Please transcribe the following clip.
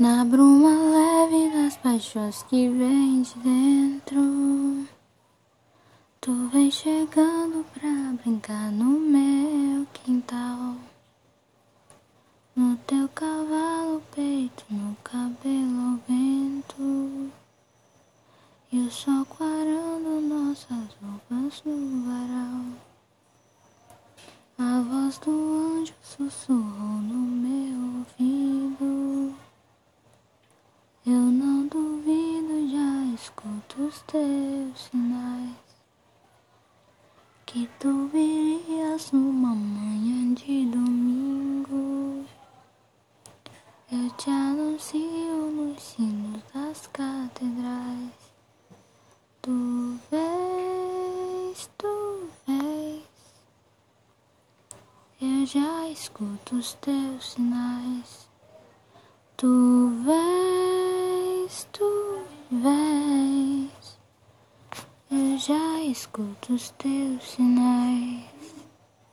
Na bruma leve das paixões que vem de dentro, tu vem chegando pra brincar no meu quintal. No teu cavalo, peito, no cabelo ao vento, e o sol clarando nossas roupas no varal. A voz do anjo sussurrou no meu os teus sinais. Que tu virias numa manhã de domingo. Eu te anuncio nos sinos das catedrais. Tu vês, tu vês. Eu já escuto os teus sinais. Tu vês, tu vês. Eu já escuto os teus sinais.